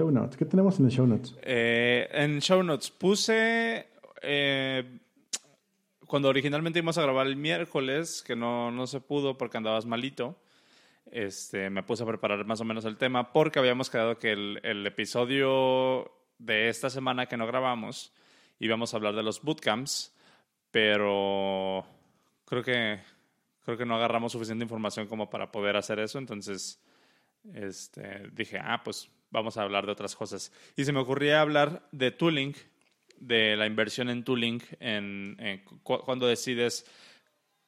Show notes. ¿Qué tenemos en el show notes? Eh, en show notes puse. eh, cuando originalmente íbamos a grabar el miércoles, que no, no se pudo porque andabas malito, este, me puse a preparar más o menos el tema porque habíamos quedado que el, el episodio de esta semana que no grabamos íbamos a hablar de los bootcamps, pero creo que, creo que no agarramos suficiente información como para poder hacer eso, entonces este, dije, ah, pues vamos a hablar de otras cosas. Y se me ocurría hablar de tooling, de la inversión en tooling, en, en cu- cuando decides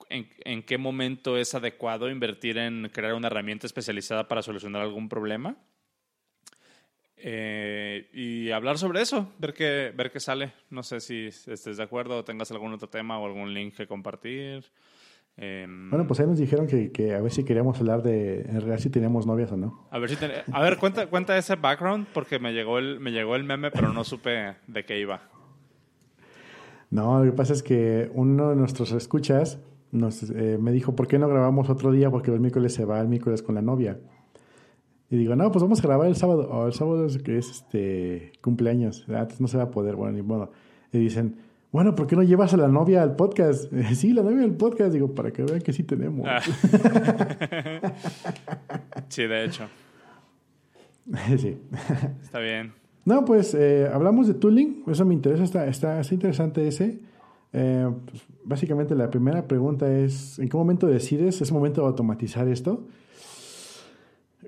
en, en qué momento es adecuado invertir en crear una herramienta especializada para solucionar algún problema. Eh, y hablar sobre eso, ver qué, ver qué sale. No sé si estés de acuerdo o tengas algún otro tema o algún link que compartir. Em, Bueno, pues ahí nos dijeron que, que a ver si queríamos hablar de en realidad si teníamos novias o no. A ver si ten- a ver, cuenta, cuenta ese background porque me llegó el, me llegó el meme, pero no supe de qué iba. No, lo que pasa es que uno de nuestros escuchas nos, eh, me dijo, ¿por qué no grabamos otro día? Porque el miércoles se va el miércoles con la novia. Y digo, no, pues vamos a grabar el sábado. O el sábado es que es este cumpleaños. Antes no se va a poder. Bueno, ni modo. Y dicen, bueno, ¿por qué no llevas a la novia al podcast? sí, la novia al podcast. Digo, para que vean que sí tenemos. Ah. Sí, de hecho. sí. Está bien. No, pues eh, hablamos de tooling, eso me interesa, está, está, está interesante ese. Eh, pues, básicamente la primera pregunta es, ¿en qué momento decides, es momento de automatizar esto?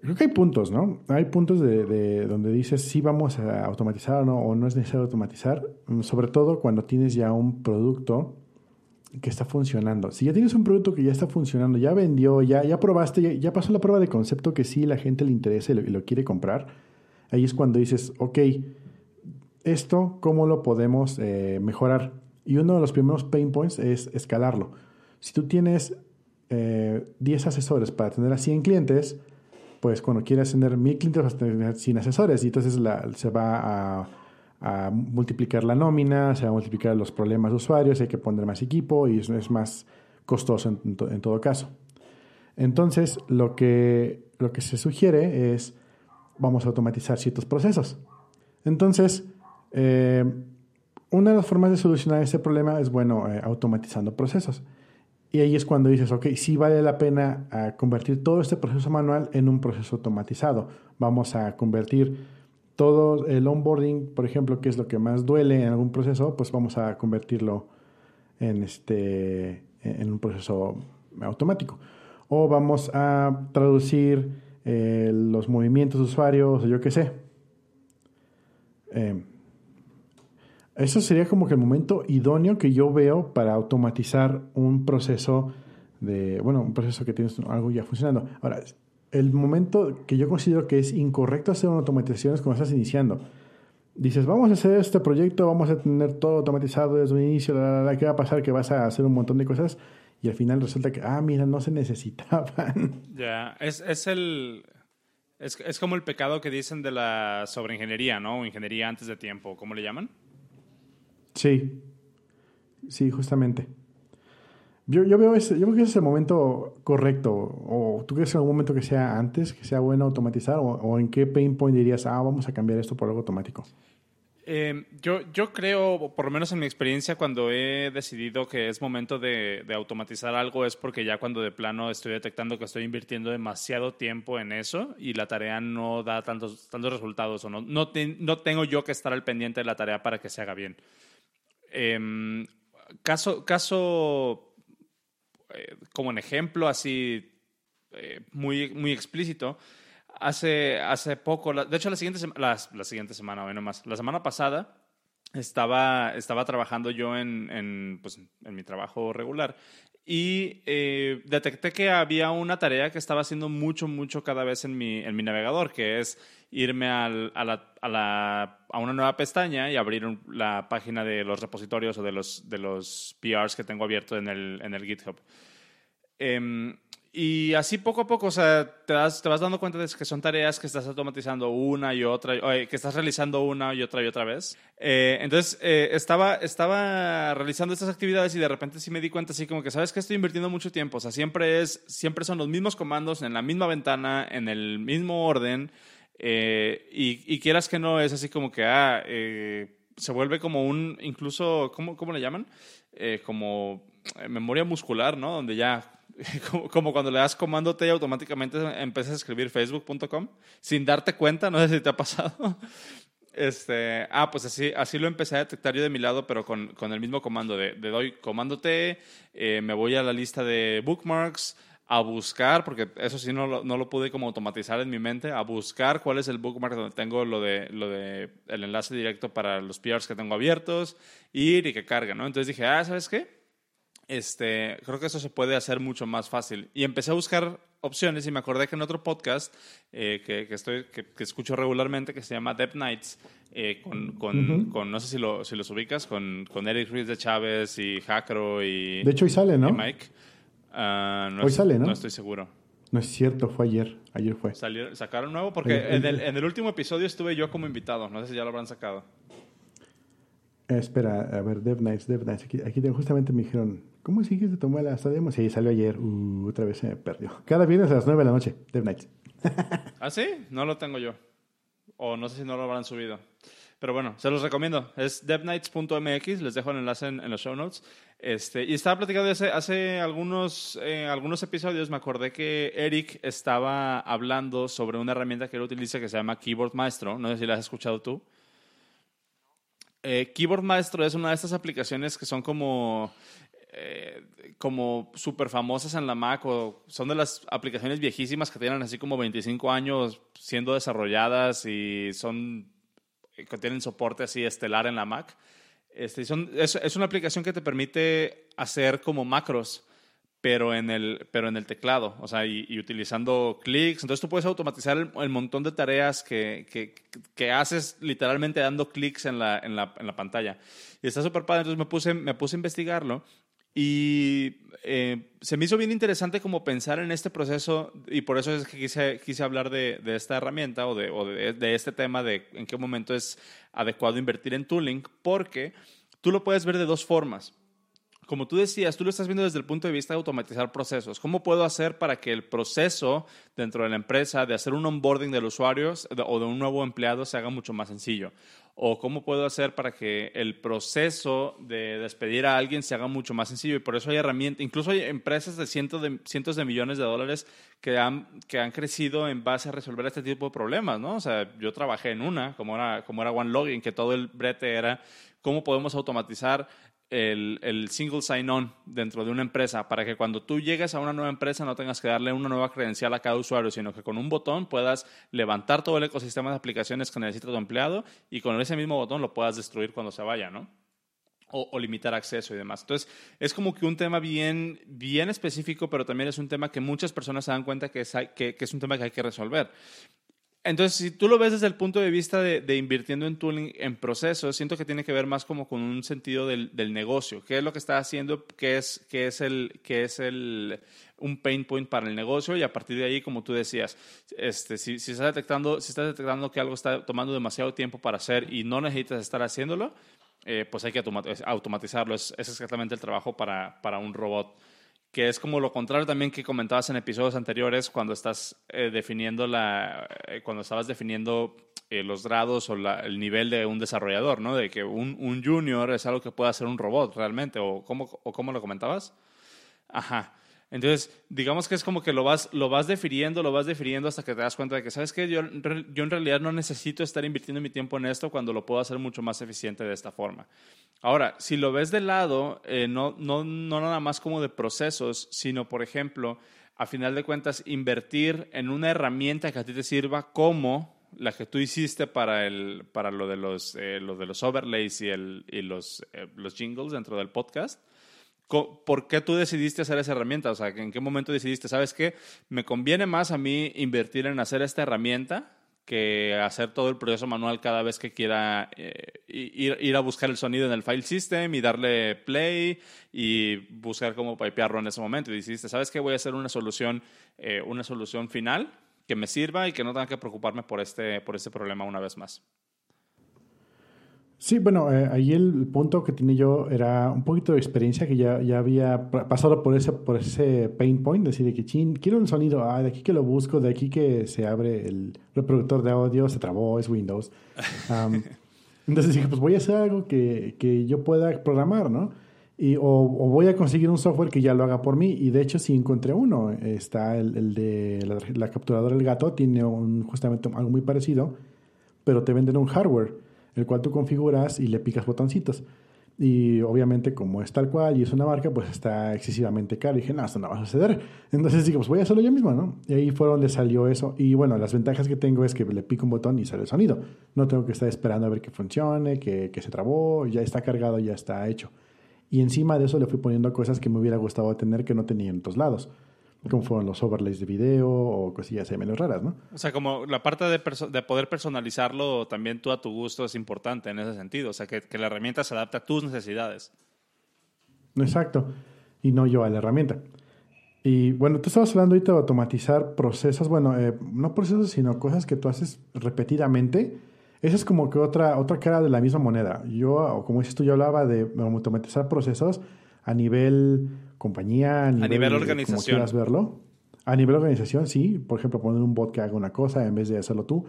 Creo que hay puntos, ¿no? Hay puntos de, de donde dices si vamos a automatizar o no, o no es necesario automatizar, mm, sobre todo cuando tienes ya un producto que está funcionando. Si ya tienes un producto que ya está funcionando, ya vendió, ya, ya probaste, ya, ya pasó la prueba de concepto que sí la gente le interesa y lo, y lo quiere comprar, ahí es cuando dices, ok, esto, ¿cómo lo podemos eh, mejorar? Y uno de los primeros pain points es escalarlo. Si tú tienes eh, 10 asesores para tener a 100 clientes, pues cuando quieras tener 1000 clientes vas a tener 100 asesores y entonces se va a, multiplicar la nómina, se va a multiplicar los problemas de usuarios, hay que poner más equipo y es, es más costoso en, en to- en todo caso. Entonces, lo que, lo que se sugiere es, vamos a automatizar ciertos procesos. Entonces, eh, una de las formas de solucionar ese problema es, bueno, eh, automatizando procesos. Y ahí es cuando dices, ok, sí vale la pena ah, convertir todo este proceso manual en un proceso automatizado. Vamos a convertir todo el onboarding, por ejemplo, que es lo que más duele en algún proceso, pues vamos a convertirlo en, este, en un proceso automático. O vamos a traducir eh, los movimientos de usuarios, o yo qué sé. Eh, eso sería como que el momento idóneo que yo veo para automatizar un proceso de, bueno, un proceso que tienes algo ya funcionando. Ahora, el momento que yo considero que es incorrecto hacer una automatización es cuando estás iniciando. Dices, vamos a hacer este proyecto, vamos a tener todo automatizado desde un inicio, la, la, ¿qué va a pasar? Que vas a hacer un montón de cosas y al final resulta que, ah, mira, no se necesitaban. Ya, es, es el... Es, es como el pecado que dicen de la sobreingeniería, ¿no? Ingeniería antes de tiempo, ¿cómo le llaman? Sí, sí, justamente. Yo, yo veo ese, yo creo que ese es el momento correcto. ¿O tú crees en algún momento que sea antes, que sea bueno automatizar? ¿O, en qué pain point dirías, ah, vamos a cambiar esto por algo automático? Eh, yo, yo creo, por lo menos en mi experiencia, cuando he decidido que es momento de, automatizar algo, es porque ya cuando de plano estoy detectando que estoy invirtiendo demasiado tiempo en eso y la tarea no da tantos, tantos resultados o no, no, no tengo yo que estar al pendiente de la tarea para que se haga bien. Eh, caso, caso eh, como en ejemplo así eh, muy, muy explícito, hace, hace poco, de hecho la siguiente, la, la siguiente semana, bueno más, la semana pasada estaba, estaba trabajando yo en, en, pues, en mi trabajo regular y eh, detecté que había una tarea que estaba haciendo mucho, mucho cada vez en mi, en mi navegador, que es irme a, la, a, una nueva pestaña y abrir la página de los repositorios o de los, de los PRs que tengo abierto en el, en el GitHub. Eh, y así poco a poco, o sea, te, das, te vas dando cuenta de que son tareas que estás automatizando una y otra, o que estás realizando una y otra y otra vez. Eh, entonces, eh, estaba, estaba realizando estas actividades y de repente sí me di cuenta así como que, ¿sabes que Estoy invirtiendo mucho tiempo, o sea, siempre, es, siempre son los mismos comandos en la misma ventana, en el mismo orden. Eh, y, quieras que no, es así como que, ah, eh, se vuelve como un, incluso, ¿cómo, cómo le llaman? Eh, como memoria muscular, ¿no? Donde ya como, cuando le das comando T y automáticamente empiezas a escribir facebook.com sin darte cuenta, no sé si te ha pasado. Este, ah, pues así, así lo empecé a detectar yo de mi lado, pero con, con el mismo comando de, de doy comando T, eh, me voy a la lista de bookmarks, a buscar, porque eso sí no lo, no lo pude como automatizar en mi mente, a buscar cuál es el bookmark donde tengo lo de, lo de el enlace directo para los PRs que tengo abiertos, ir y que cargue, ¿no? Entonces dije, ah, ¿sabes qué? Este, creo que eso se puede hacer mucho más fácil. Y empecé a buscar opciones y me acordé que en otro podcast eh, que, que, estoy, que, escucho regularmente, que se llama Dev Nights, eh, con, con, con, no sé si, lo, si los ubicas, con, con Eric Ruiz de Chávez y Hackro y... De hecho, hoy sale, ¿no? Mike. Uh, no hoy sale, ¿no? No estoy seguro. No es cierto, fue ayer. Ayer fue. ¿Sacaron nuevo? Porque en el, en el último episodio estuve yo como invitado. No sé si ya lo habrán sacado. Espera, a ver, Dev Nights, Dev Nights. Aquí, aquí justamente me dijeron ¿Cómo sigues de tomar la demo? Sí, salió ayer. Uh, otra vez se me perdió. Cada viernes a las 9 de la noche, Dev Nights. ¿Ah, sí? No lo tengo yo. O no sé si no lo habrán subido. Pero bueno, se los recomiendo. Es devnights.mx, les dejo el enlace en, los show notes. Este, y estaba platicando hace, hace algunos, eh, algunos episodios, me acordé que Eric estaba hablando sobre una herramienta que él utiliza que se llama Keyboard Maestro. No sé si la has escuchado tú. Eh, Keyboard Maestro es una de estas aplicaciones que son como eh, como súper famosas en la Mac o son de las aplicaciones viejísimas que tienen así como 25 años siendo desarrolladas y son que tienen soporte así estelar en la Mac. Este, es, es, una aplicación que te permite hacer como macros, pero en el, pero en el teclado, o sea, y, utilizando clics. Entonces tú puedes automatizar el, montón de tareas que, que, que, haces literalmente dando clics en la, en, la, en la pantalla. Y está súper padre, entonces me puse, me puse a investigarlo y eh, se me hizo bien interesante como pensar en este proceso y por eso es que quise, quise hablar de, de esta herramienta o, de, o de, de, este tema de en qué momento es adecuado invertir en tooling, porque tú lo puedes ver de dos formas como tú decías, tú lo estás viendo desde el punto de vista de automatizar procesos. ¿Cómo puedo hacer para que el proceso dentro de la empresa de hacer un onboarding del usuario o de un nuevo empleado se haga mucho más sencillo? ¿O cómo puedo hacer para que el proceso de despedir a alguien se haga mucho más sencillo? Y por eso hay herramientas, incluso hay empresas de cientos de, cientos de millones de dólares que han, que han crecido en base a resolver este tipo de problemas, ¿no? O sea, yo trabajé en una, como era, como era OneLogin, que todo el brete era cómo podemos automatizar el, single sign-on dentro de una empresa para que cuando tú llegues a una nueva empresa no tengas que darle una nueva credencial a cada usuario, sino que con un botón puedas levantar todo el ecosistema de aplicaciones que necesita tu empleado y con ese mismo botón lo puedas destruir cuando se vaya, ¿no? O, limitar acceso y demás. Entonces, es como que un tema bien, bien específico, pero también es un tema que muchas personas se dan cuenta que es, que es un tema que hay que resolver. Entonces, si tú lo ves desde el punto de vista de, invirtiendo en tooling en procesos, siento que tiene que ver más como con un sentido del, negocio. ¿Qué es lo que está haciendo? ¿Qué es, qué es, el, qué es el, un pain point para el negocio? Y a partir de ahí, como tú decías, este, si, si, estás detectando, si estás detectando que algo está tomando demasiado tiempo para hacer y no necesitas estar haciéndolo, eh, pues hay que automatizarlo. Es, es exactamente el trabajo para, para un robot que es como lo contrario también que comentabas en episodios anteriores cuando estás eh, definiendo la, eh, cuando estabas definiendo eh, los grados o el nivel de un desarrollador, ¿no? De que un, un, junior es algo que puede hacer un robot realmente, o cómo, o cómo lo comentabas. Ajá. Entonces, digamos que es como que lo vas, lo vas definiendo, lo vas definiendo hasta que te das cuenta de que, ¿sabes qué? Yo, yo en realidad no necesito estar invirtiendo mi tiempo en esto cuando lo puedo hacer mucho más eficiente de esta forma. Ahora, si lo ves de lado, eh, no, no, no nada más como de procesos, sino, por ejemplo, a final de cuentas, invertir en una herramienta que a ti te sirva como la que tú hiciste para, el, para lo, de los, eh, lo de los overlays y, el, y los, eh, los jingles dentro del podcast ¿Por qué tú decidiste hacer esa herramienta? O sea, ¿en qué momento decidiste, sabes qué? Me conviene más a mí invertir en hacer esta herramienta que hacer todo el proceso manual cada vez que quiera eh, ir, a buscar el sonido en el file system y darle play y buscar cómo pipearlo en ese momento. Y decidiste, ¿sabes qué? Voy a hacer una solución, eh, una solución final que me sirva y que no tenga que preocuparme por este, por este problema una vez más. Sí, bueno, eh, ahí el punto que tenía yo era un poquito de experiencia que ya, ya había pasado por ese, por ese pain point, decir que chin, quiero un sonido, ah, de aquí que lo busco, de aquí que se abre el reproductor de audio, se trabó, es Windows. entonces dije, pues voy a hacer algo que, que yo pueda programar, ¿no? Y, o, voy a conseguir un software que ya lo haga por mí. Y de hecho, sí encontré uno. Está el, el de la, la, capturadora del gato, tiene un, justamente algo muy parecido, pero te venden un hardware el cual tú configuras y le picas botoncitos. Y obviamente, como es tal cual y es una marca, pues está excesivamente caro. Y dije, no, esto no va a suceder. Entonces digo, pues voy a hacerlo yo mismo, ¿no? Y ahí fue donde salió eso. Y bueno, las ventajas que tengo es que le pico un botón y sale el sonido. No tengo que estar esperando a ver que funcione, que, que se trabó, ya está cargado, ya está hecho. Y encima de eso le fui poniendo cosas que me hubiera gustado tener que no tenía en otros lados como fueron los overlays de video o cosillas ahí menos raras, ¿no? O sea, como la parte de, de, poder personalizarlo también tú a tu gusto es importante en ese sentido, o sea, que, que la herramienta se adapte a tus necesidades. Exacto, y no yo a la herramienta. Y bueno, tú estabas hablando ahorita de automatizar procesos, bueno, eh, no procesos, sino cosas que tú haces repetidamente. Esa es como que otra, otra cara de la misma moneda. Yo, como dices tú, yo hablaba de automatizar procesos a nivel compañía, a nivel, organización. Como quieras verlo. A nivel organización, sí. Por ejemplo, poner un bot que haga una cosa en vez de hacerlo tú.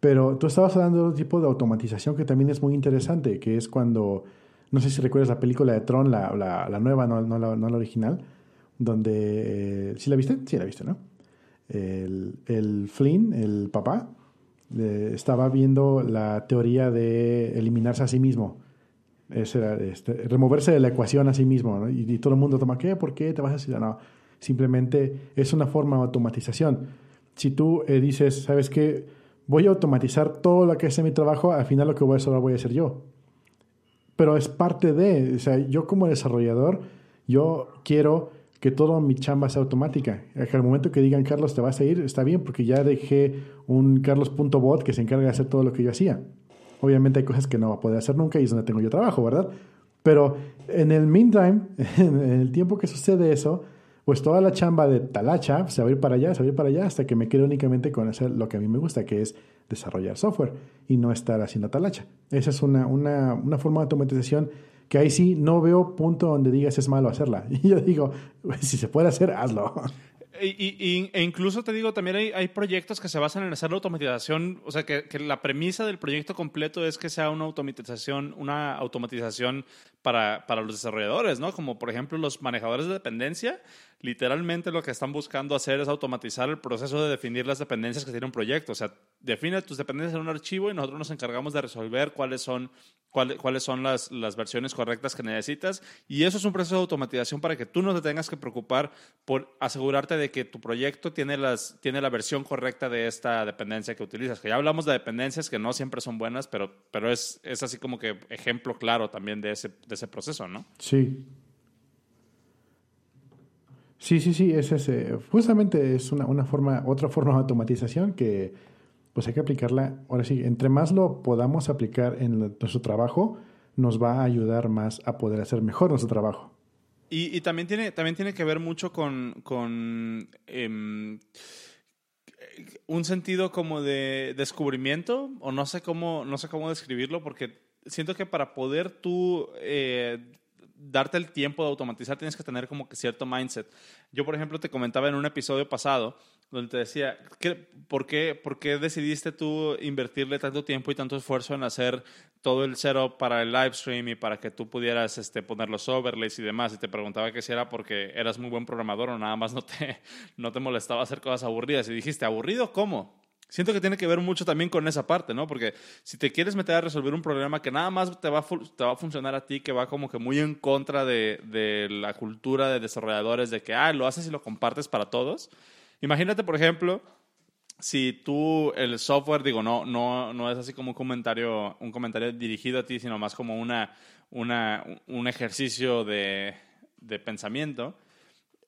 Pero tú estabas hablando de otro tipo de automatización que también es muy interesante, que es cuando, no sé si recuerdas la película de Tron, la, la, nueva, no, no, la, no, la, original, donde, eh, ¿sí la viste? Sí la viste, ¿no? El, el Flynn, el papá, eh, estaba viendo la teoría de eliminarse a sí mismo es este, removerse de la ecuación a sí mismo. Y, todo el mundo toma, ¿qué? ¿Por qué te vas a decir? No, simplemente es una forma de automatización. Si tú eh, dices, ¿sabes qué? Voy a automatizar todo lo que es mi trabajo, al final lo que voy a hacer lo voy a hacer yo. Pero es parte de, o sea, yo como desarrollador, yo quiero que toda mi chamba sea automática. Al momento que digan, Carlos, te vas a ir, está bien, porque ya dejé un carlos.bot que se encarga de hacer todo lo que yo hacía. Obviamente hay cosas que no va a poder hacer nunca y es donde tengo yo trabajo, ¿verdad? Pero en el meantime, en el tiempo que sucede eso, pues toda la chamba de talacha se va a ir para allá, se va a ir para allá hasta que me quede únicamente con hacer lo que a mí me gusta, que es desarrollar software y no estar haciendo talacha. Esa es una, una, una forma de automatización que ahí sí no veo punto donde digas es malo hacerla. Y yo digo, si se puede hacer, hazlo. Y, e incluso te digo, también hay, proyectos que se basan en hacer la automatización, o sea, que, que, la premisa del proyecto completo es que sea una automatización, una automatización para, para los desarrolladores, ¿no? Como por ejemplo los manejadores de dependencia, literalmente lo que están buscando hacer es automatizar el proceso de definir las dependencias que tiene un proyecto. O sea, define tus dependencias en un archivo y nosotros nos encargamos de resolver cuáles son, cuáles son las, las versiones correctas que necesitas. Y eso es un proceso de automatización para que tú no te tengas que preocupar por asegurarte de que tu proyecto tiene, las, tiene la versión correcta de esta dependencia que utilizas. Que ya hablamos de dependencias que no siempre son buenas, pero, pero es, es así como que ejemplo claro también de ese, de ese proceso, ¿no? Sí, Sí, sí, sí, es ese. Justamente es una, una forma, otra forma de automatización que pues hay que aplicarla. Ahora sí, entre más lo podamos aplicar en nuestro trabajo, nos va a ayudar más a poder hacer mejor nuestro trabajo. Y, también, tiene, también tiene que ver mucho con, con em, un sentido como de descubrimiento, o no sé cómo, no sé cómo describirlo, porque siento que para poder tú eh, darte el tiempo de automatizar, tienes que tener como que cierto mindset. Yo, por ejemplo, te comentaba en un episodio pasado donde te decía, por, qué, ¿por qué decidiste tú invertirle tanto tiempo y tanto esfuerzo en hacer todo el setup para el live stream y para que tú pudieras este, poner los overlays y demás? Y te preguntaba que si era porque eras muy buen programador o nada más no te, no te molestaba hacer cosas aburridas. Y dijiste, ¿aburrido cómo? Siento que tiene que ver mucho también con esa parte, ¿no? Porque si te quieres meter a resolver un problema que nada más te va a, te va a funcionar a ti, que va como que muy en contra de, de, la cultura de desarrolladores, de que, ah, lo haces y lo compartes para todos. Imagínate, por ejemplo, si tú el software, digo, no, no, no es así como un comentario, un comentario dirigido a ti, sino más como una, una, un ejercicio de, de pensamiento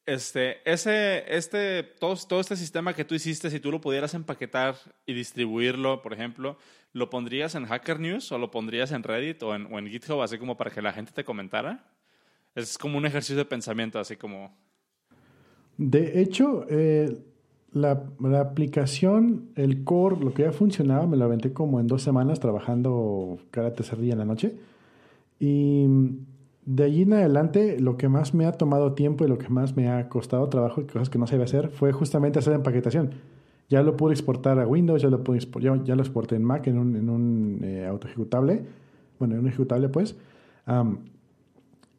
este, ese, este, todo, todo este sistema que tú hiciste, si tú lo pudieras empaquetar y distribuirlo, por ejemplo, ¿lo pondrías en Hacker News o lo pondrías en Reddit o en, o en GitHub, así como para que la gente te comentara? Es como un ejercicio de pensamiento, así como... De hecho, eh, la, la, aplicación, el core, lo que ya funcionaba, me lo aventé como en dos semanas trabajando cada tercer día en la noche. Y de allí en adelante, lo que más me ha tomado tiempo y lo que más me ha costado trabajo y cosas que no sabía hacer fue justamente hacer empaquetación. Ya lo pude exportar a Windows, ya lo, pude ya, ya, lo exporté en Mac en un, en un eh, auto ejecutable. Bueno, en un ejecutable, pues.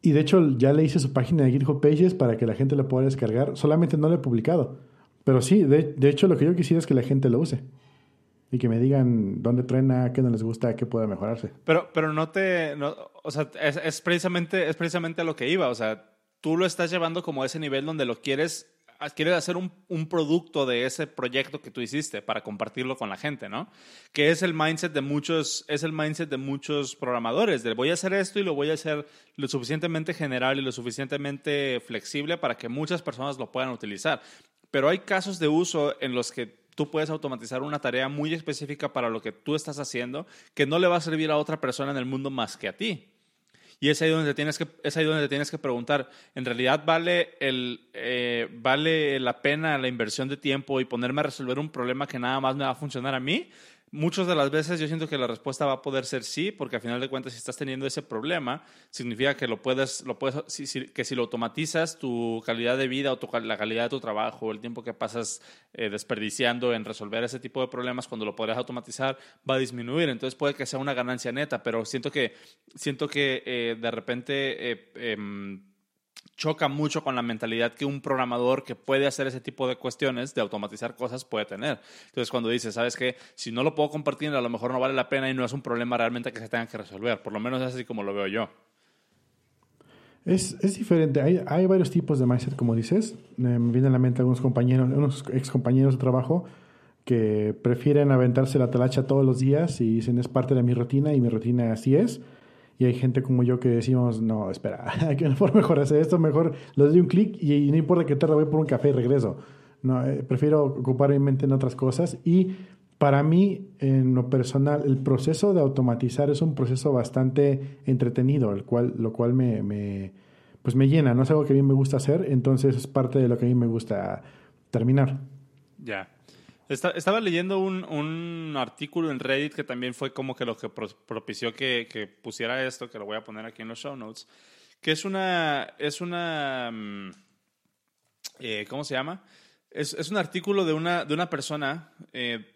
y de hecho, ya le hice su página de GitHub Pages para que la gente lo pueda descargar. Solamente no lo he publicado. Pero sí, de, de hecho, lo que yo quisiera es que la gente lo use y que me digan dónde trena, qué no les gusta, qué puede mejorarse. Pero, pero no te, o sea, es, precisamente, es precisamente a lo que iba, o sea, tú lo estás llevando como a ese nivel donde lo quieres, quieres hacer un, un, producto de ese proyecto que tú hiciste para compartirlo con la gente, ¿no? Que es el mindset de muchos, es el mindset de muchos programadores, de voy a hacer esto y lo voy a hacer lo suficientemente general y lo suficientemente flexible para que muchas personas lo puedan utilizar. Pero hay casos de uso en los que tú puedes automatizar una tarea muy específica para lo que tú estás haciendo que no le va a servir a otra persona en el mundo más que a ti. Y es ahí donde tienes que, es ahí donde tienes que preguntar, ¿en realidad vale, el, eh, vale la pena la inversión de tiempo y ponerme a resolver un problema que nada más me va a funcionar a mí? Muchas de las veces yo siento que la respuesta va a poder ser sí, porque al final de cuentas si estás teniendo ese problema, significa que lo puedes, lo puedes que si lo automatizas, tu calidad de vida o tu, la calidad de tu trabajo, el tiempo que pasas eh, desperdiciando en resolver ese tipo de problemas, cuando lo puedes automatizar, va a disminuir. Entonces puede que sea una ganancia neta, pero siento que, siento que eh, de repente... Eh, em, choca mucho con la mentalidad que un programador que puede hacer ese tipo de cuestiones, de automatizar cosas, puede tener. Entonces, cuando dices, ¿sabes qué? Si no lo puedo compartir, a lo mejor no vale la pena y no es un problema realmente que se tenga que resolver. Por lo menos es así como lo veo yo. Es, es diferente. Hay, hay, varios tipos de mindset, como dices. me vienen a la mente algunos compañeros, unos ex compañeros de trabajo que prefieren aventarse la talacha todos los días y dicen es parte de mi rutina y mi rutina así es y hay gente como yo que decimos, no, espera, hay que mejor, hacer esto, mejor le doy un clic y, no importa que tarde, voy por un café y regreso. No, eh, prefiero ocupar mi mente en otras cosas y para mí, en lo personal, el proceso de automatizar es un proceso bastante entretenido, el cual, lo cual me, me, pues me llena, no es algo que a mí me gusta hacer, entonces es parte de lo que a mí me gusta terminar. Ya estaba leyendo un, un, artículo en Reddit que también fue como que lo que propició que, que, pusiera esto, que lo voy a poner aquí en los show notes, que es una, es una, mm, eh, ¿cómo se llama? Es, es, un artículo de una, de una persona eh,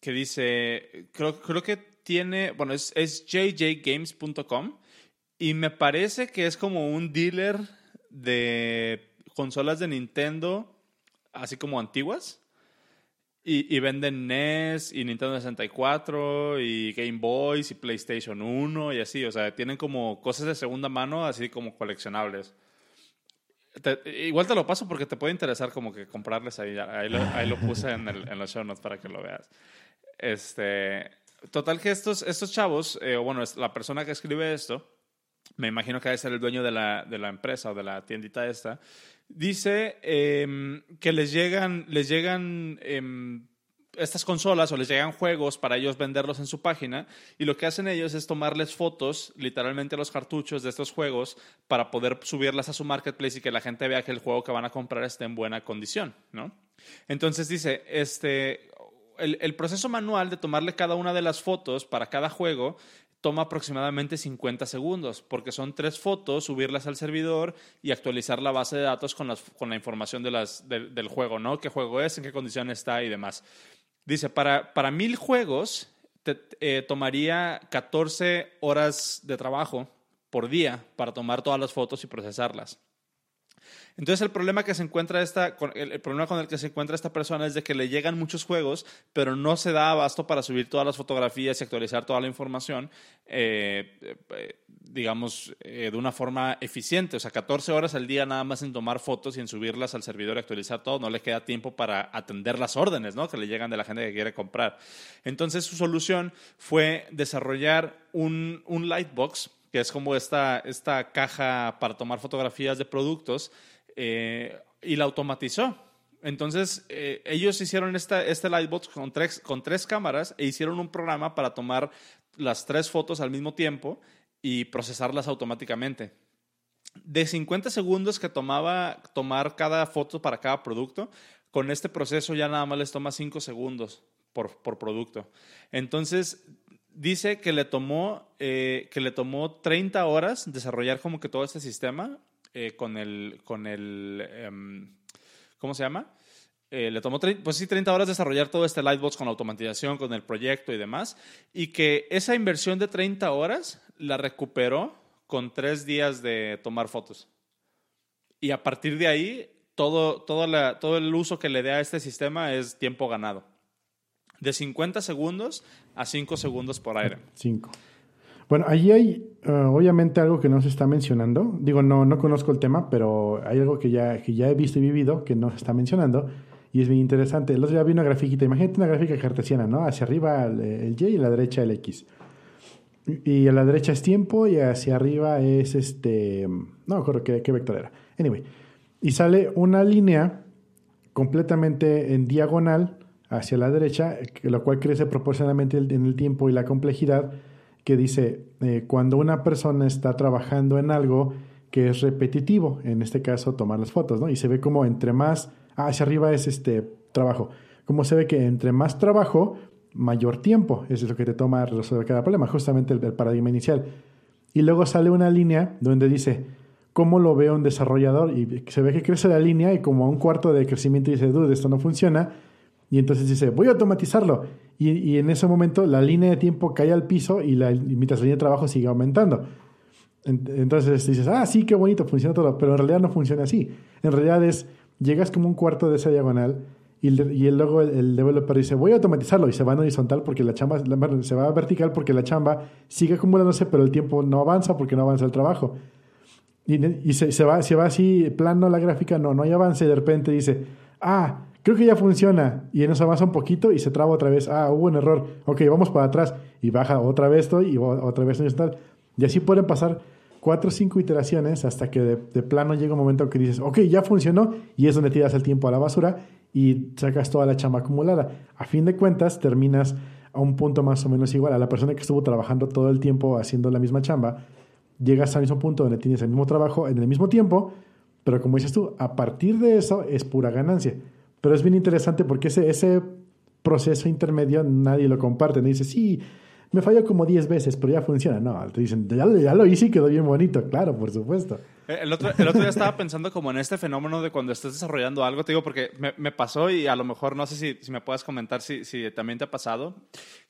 que dice, creo, creo que tiene, bueno, es, es jjgames.com y me parece que es como un dealer de consolas de Nintendo, así como antiguas y, venden NES y Nintendo 64 y Game Boys y PlayStation 1 y así. O sea, tienen como cosas de segunda mano, así como coleccionables. igual te lo paso porque te puede interesar como que comprarles ahí. Ahí lo, ahí lo puse en, el, en, los show notes para que lo veas. Este, total que estos, estos chavos, eh, bueno, la persona que escribe esto, me imagino que debe ser el dueño de la, de la empresa o de la tiendita esta, dice em, que les llegan, les llegan em, estas consolas o les llegan juegos para ellos venderlos en su página y lo que hacen ellos es tomarles fotos, literalmente los cartuchos de estos juegos para poder subirlas a su marketplace y que la gente vea que el juego que van a comprar esté en buena condición, ¿no? Entonces dice, este, el, el, proceso manual de tomarle cada una de las fotos para cada juego toma aproximadamente 50 segundos, porque son tres fotos, subirlas al servidor y actualizar la base de datos con, con la información de las, del juego, ¿no? ¿Qué juego es, en qué condición está y demás. Dice, para, para mil juegos te, eh, tomaría 14 horas de trabajo por día para tomar todas las fotos y procesarlas. Entonces el problema que se encuentra esta, el, problema con el que se encuentra esta persona es de que le llegan muchos juegos, pero no se da abasto para subir todas las fotografías y actualizar toda la información, eh, eh, digamos, eh, de una forma eficiente. O sea, 14 horas al día nada más en tomar fotos y en subirlas al servidor y actualizar todo, no le queda tiempo para atender las órdenes ¿no? que le llegan de la gente que quiere comprar. Entonces su solución fue desarrollar un, un Lightbox que es como esta, esta caja para tomar fotografías de productos, eh, y la automatizó. Entonces, eh, ellos hicieron esta, este Lightbox con tres, con tres cámaras e hicieron un programa para tomar las tres fotos al mismo tiempo y procesarlas automáticamente. De 50 segundos que tomaba tomar cada foto para cada producto, con este proceso ya nada más les toma 5 segundos por, por, producto. Entonces, dice que le, tomó, eh, que le tomó 30 horas desarrollar como que todo este sistema eh, con el, con el em, ¿cómo se llama? Eh, le tomó pues sí, 30 horas desarrollar todo este Lightbox con automatización, con el proyecto y demás, y que esa inversión de 30 horas la recuperó con tres días de tomar fotos. Y a partir de ahí, todo, todo, la, todo el uso que le dé a este sistema es tiempo ganado. De 50 segundos a 5 segundos por aire. 5. Bueno, allí hay uh, obviamente algo que no se está mencionando. Digo, no, no conozco el tema, pero hay algo que ya, que ya he visto y vivido que no se está mencionando y es bien interesante. El otro día vi una grafiquita, imagínate una gráfica cartesiana, ¿no? Hacia arriba el, Y y a la derecha el X. Y a la derecha es tiempo y hacia arriba es este... No me qué, qué vector era. Anyway. Y sale una línea completamente en diagonal hacia la derecha, lo cual crece proporcionalmente en el tiempo y la complejidad, que dice, eh, cuando una persona está trabajando en algo que es repetitivo, en este caso tomar las fotos, ¿no? Y se ve como entre más Ah, hacia arriba es este trabajo. Como se ve que entre más trabajo, mayor tiempo. Es lo que te toma resolver cada problema, justamente el, paradigma inicial. Y luego sale una línea donde dice, ¿cómo lo veo un desarrollador? Y se ve que crece la línea y como a un cuarto de crecimiento dice, dude, esto no funciona. Y entonces dice, voy a automatizarlo. Y, en ese momento la línea de tiempo cae al piso y, la, mientras la línea de trabajo sigue aumentando. Entonces dices, ah, sí, qué bonito, funciona todo. Pero en realidad no funciona así. En realidad es llegas como un cuarto de esa diagonal y, y luego el, developer dice, voy a automatizarlo y se va en horizontal porque la chamba, se va vertical porque la chamba sigue acumulándose, pero el tiempo no avanza porque no avanza el trabajo. Y, y se, se, va, se va así, plano la gráfica, no, no hay avance y de repente dice, ah, creo que ya funciona. Y en eso avanza un poquito y se traba otra vez, ah, hubo un error, ok, vamos para atrás y baja otra vez esto y otra vez horizontal. Y así pueden pasar cuatro o cinco iteraciones hasta que de, plano llega un momento que dices, ok, ya funcionó y es donde tiras el tiempo a la basura y sacas toda la chamba acumulada. A fin de cuentas, terminas a un punto más o menos igual. A la persona que estuvo trabajando todo el tiempo haciendo la misma chamba, llegas al mismo punto donde tienes el mismo trabajo en el mismo tiempo, pero como dices tú, a partir de eso es pura ganancia. Pero es bien interesante porque ese, ese proceso intermedio nadie lo comparte. Nadie dice, sí, me falló como 10 veces, pero ya funciona. No, te dicen, ya, ya, lo hice y quedó bien bonito. Claro, por supuesto. Eh, el otro, el otro día estaba pensando como en este fenómeno de cuando estás desarrollando algo, te digo, porque me, pasó y a lo mejor no sé si, si me puedes comentar si, si, también te ha pasado,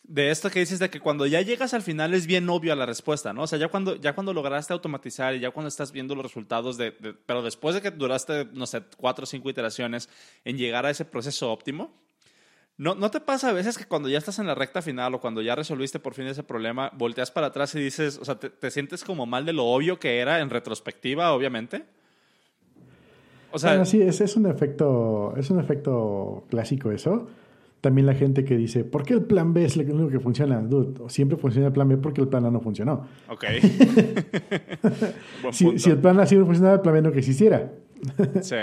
de esto que dices de que cuando ya llegas al final es bien obvio la respuesta, ¿no? O sea, ya cuando, ya cuando lograste automatizar y ya cuando estás viendo los resultados de, de pero después de que duraste, no sé, cuatro o cinco iteraciones en llegar a ese proceso óptimo, ¿No, ¿No te pasa a veces que cuando ya estás en la recta final o cuando ya resolviste por fin ese problema, volteas para atrás y dices, o sea, te, sientes como mal de lo obvio que era en retrospectiva, obviamente? O sea, bueno, sí, es, es, un efecto, es un efecto clásico eso. También la gente que dice, ¿por qué el plan B es lo único que funciona? Dude, siempre funciona el plan B porque el plan A no funcionó. Ok. si, si, el plan A siempre funcionaba, el plan B no que existiera. sí.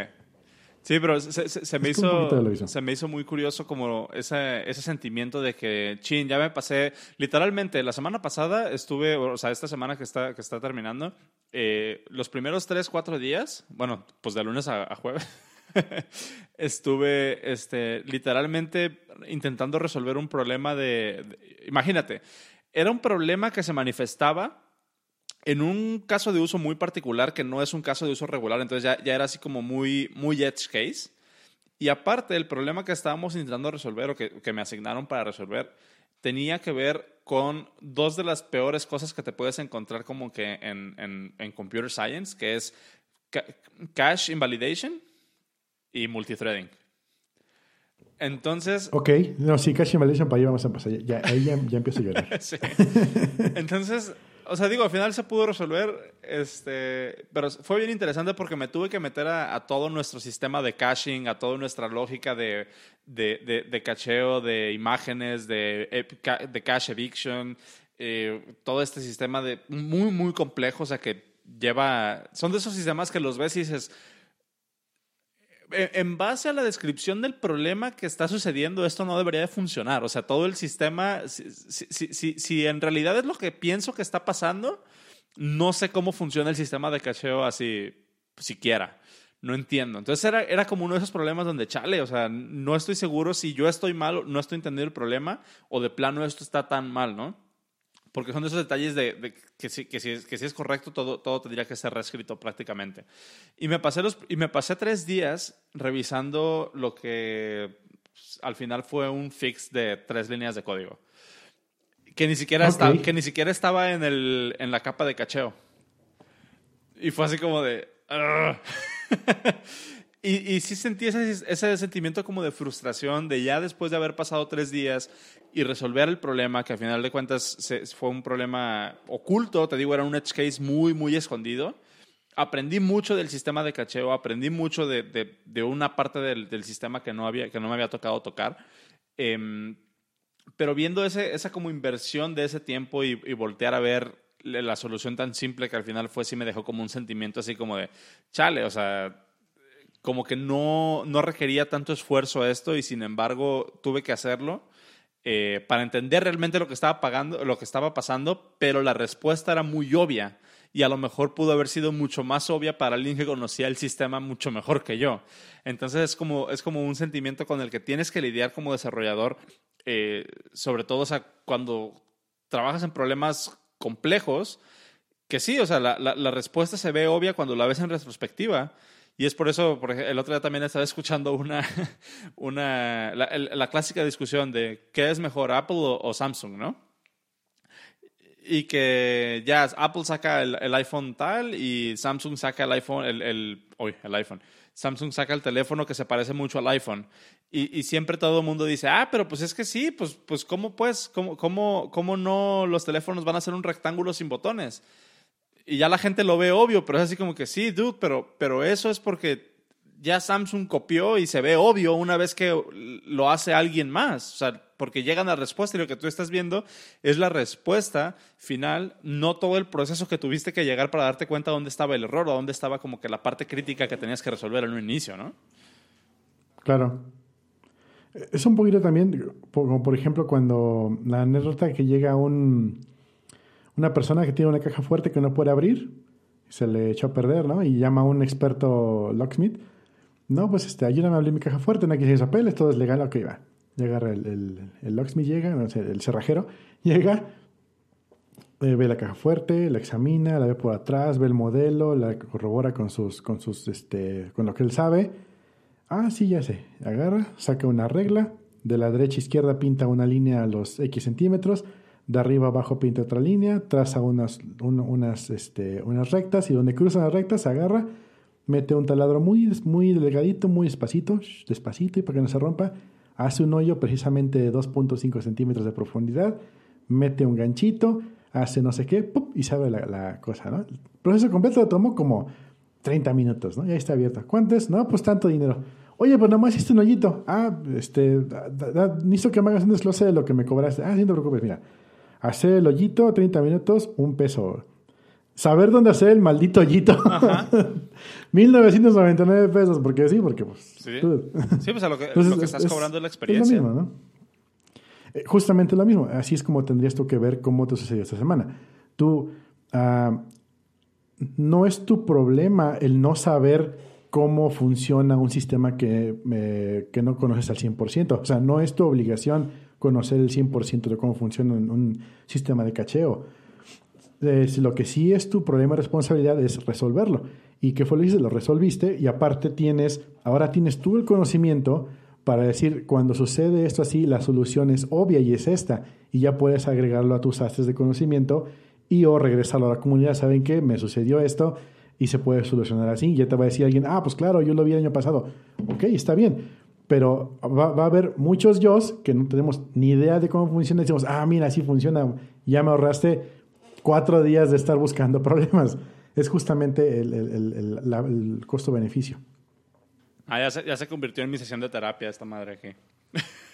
Sí, pero se, me hizo, se me hizo muy curioso como ese, ese sentimiento de que, chin, ya me pasé, literalmente, la semana pasada estuve, o sea, esta semana que está, que está terminando, eh, los primeros tres, cuatro días, bueno, pues de lunes a, jueves, estuve este, literalmente intentando resolver un problema de, imagínate, era un problema que se manifestaba en un caso de uso muy particular que no es un caso de uso regular, entonces ya, ya era así como muy, muy edge case. Y aparte, el problema que estábamos intentando resolver o que, que, me asignaron para resolver tenía que ver con dos de las peores cosas que te puedes encontrar como que en, en, en computer science, que es cache invalidation y multithreading. Entonces. Ok, no, sí, cache invalidation para ahí vamos a pasar. Ya, ahí ya, ya empiezo a llorar. sí. Entonces, o sea, digo, al final se pudo resolver, este, pero fue bien interesante porque me tuve que meter a, todo nuestro sistema de caching, a toda nuestra lógica de, de, de, cacheo de imágenes, de, de cache eviction, eh, todo este sistema de muy, muy complejo, o sea, que lleva, son de esos sistemas que los ves y dices, en base a la descripción del problema que está sucediendo, esto no debería de funcionar. O sea, todo el sistema, si, en realidad es lo que pienso que está pasando, no sé cómo funciona el sistema de cacheo así siquiera. no entiendo. Entonces era, era como uno de esos problemas donde, chale, o sea, no estoy seguro si yo estoy mal, no estoy entendiendo el problema, o de plano esto está tan mal, ¿no? Porque son esos detalles de, que, si, que, si, que si es correcto, todo, todo tendría que ser reescrito prácticamente. Y me, pasé los, y me pasé tres días revisando lo que pues, al final fue un fix de tres líneas de código. Que ni siquiera, estaba, que ni siquiera estaba en, el, en la capa de cacheo. Y fue así como de... y, y, sí sentí ese, ese, sentimiento como de frustración de ya después de haber pasado tres días y resolver el problema, que al final de cuentas fue un problema oculto, te digo, era un edge case muy, muy escondido. Aprendí mucho del sistema de cacheo, aprendí mucho de, de, una parte del, del, sistema que no, había, que no me había tocado tocar. Em, pero viendo ese, esa como inversión de ese tiempo y, y voltear a ver la solución tan simple que al final fue, sí me dejó como un sentimiento así como de, chale, o sea, como que no, no requería tanto esfuerzo esto y sin embargo tuve que hacerlo eh, para entender realmente lo que, estaba pagando, lo que estaba pasando, pero la respuesta era muy obvia y a lo mejor pudo haber sido mucho más obvia para alguien que conocía el sistema mucho mejor que yo. Entonces es como, es como un sentimiento con el que tienes que lidiar como desarrollador, eh, sobre todo cuando trabajas en problemas complejos, que sí, o sea, la, la, respuesta se ve obvia cuando la ves en retrospectiva. Y es por eso, por el otro día también estaba escuchando una, una la, la clásica discusión de qué es mejor, Apple o, Samsung, ¿no? Y que ya Apple saca el, el, iPhone tal y Samsung saca el iPhone, el, el, hoy, el iPhone. Samsung saca el teléfono que se parece mucho al iPhone. Y, y, siempre todo el mundo dice, ah, pero pues es que sí, pues, pues ¿cómo pues? ¿Cómo, cómo, ¿Cómo no los teléfonos van a ser un rectángulo sin botones? Y ya la gente lo ve obvio, pero es así como que sí, dude, pero, pero eso es porque ya Samsung copió y se ve obvio una vez que lo hace alguien más. O sea, porque llegan a la respuesta y lo que tú estás viendo es la respuesta final, no todo el proceso que tuviste que llegar para darte cuenta dónde estaba el error o dónde estaba como que la parte crítica que tenías que resolver en un inicio, ¿no? Claro. Es un poquito también, como por ejemplo cuando la anécdota que llega un, una persona que tiene una caja fuerte que no puede abrir, se le echó a perder, ¿no? Y llama a un experto locksmith. No, pues este, ayúdame a abrir mi caja fuerte, no hay que papeles, todo es legal, ok, va. Llega el, el, locksmith, llega, el cerrajero, llega, eh, ve la caja fuerte, la examina, la ve por atrás, ve el modelo, la corrobora con sus, con sus, este, con lo que él sabe. Ah, sí, ya sé. Agarra, saca una regla, de la derecha a izquierda pinta una línea a los X centímetros, de arriba abajo pinta otra línea, traza unas, unas, este, unas rectas y donde cruzan las rectas agarra, mete un taladro muy, muy delgadito, muy despacito, despacito y para que no se rompa, hace un hoyo precisamente de 2.5 centímetros de profundidad, mete un ganchito, hace no sé qué, y sabe la, la, cosa, ¿no? El proceso completo lo tomó como 30 minutos, ¿no? Y ahí está abierto. ¿Cuánto? No, pues tanto dinero. Oye, pues nomás hiciste un hoyito. Ah, este, necesito que me hagas un desglose de lo que me cobraste. Ah, sí, no te preocupes, mira. Hacer el hoyito, 30 minutos, un peso. Saber dónde hacer el maldito hoyito. 1999 pesos, porque sí, porque pues. Sí, sí pues a lo que, lo que estás cobrando es la experiencia. Es lo mismo, ¿no? Eh, justamente lo mismo. Así es como tendrías tú que ver cómo te sucedió esta semana. Tú. Uh, no es tu problema el no saber cómo funciona un sistema que, eh, que no conoces al 100%. O sea, no es tu obligación conocer el 100% de cómo funciona un, sistema de cacheo. Es, lo que sí es tu problema de responsabilidad es resolverlo. ¿Y qué fue lo que Lo resolviste y aparte tienes, ahora tienes tú el conocimiento para decir, cuando sucede esto así, la solución es obvia y es esta. Y ya puedes agregarlo a tus astres de conocimiento y o regresarlo a la comunidad. ¿Saben qué? Me sucedió esto y se puede solucionar así. Ya te va a decir alguien, ah, pues claro, yo lo vi el año pasado. Ok, está bien pero va, a haber muchos yo que no tenemos ni idea de cómo funciona decimos, ah, mira, así funciona, ya me ahorraste cuatro días de estar buscando problemas. Es justamente el, el, el, costo-beneficio. Ah, ya se, ya se, convirtió en mi sesión de terapia esta madre aquí.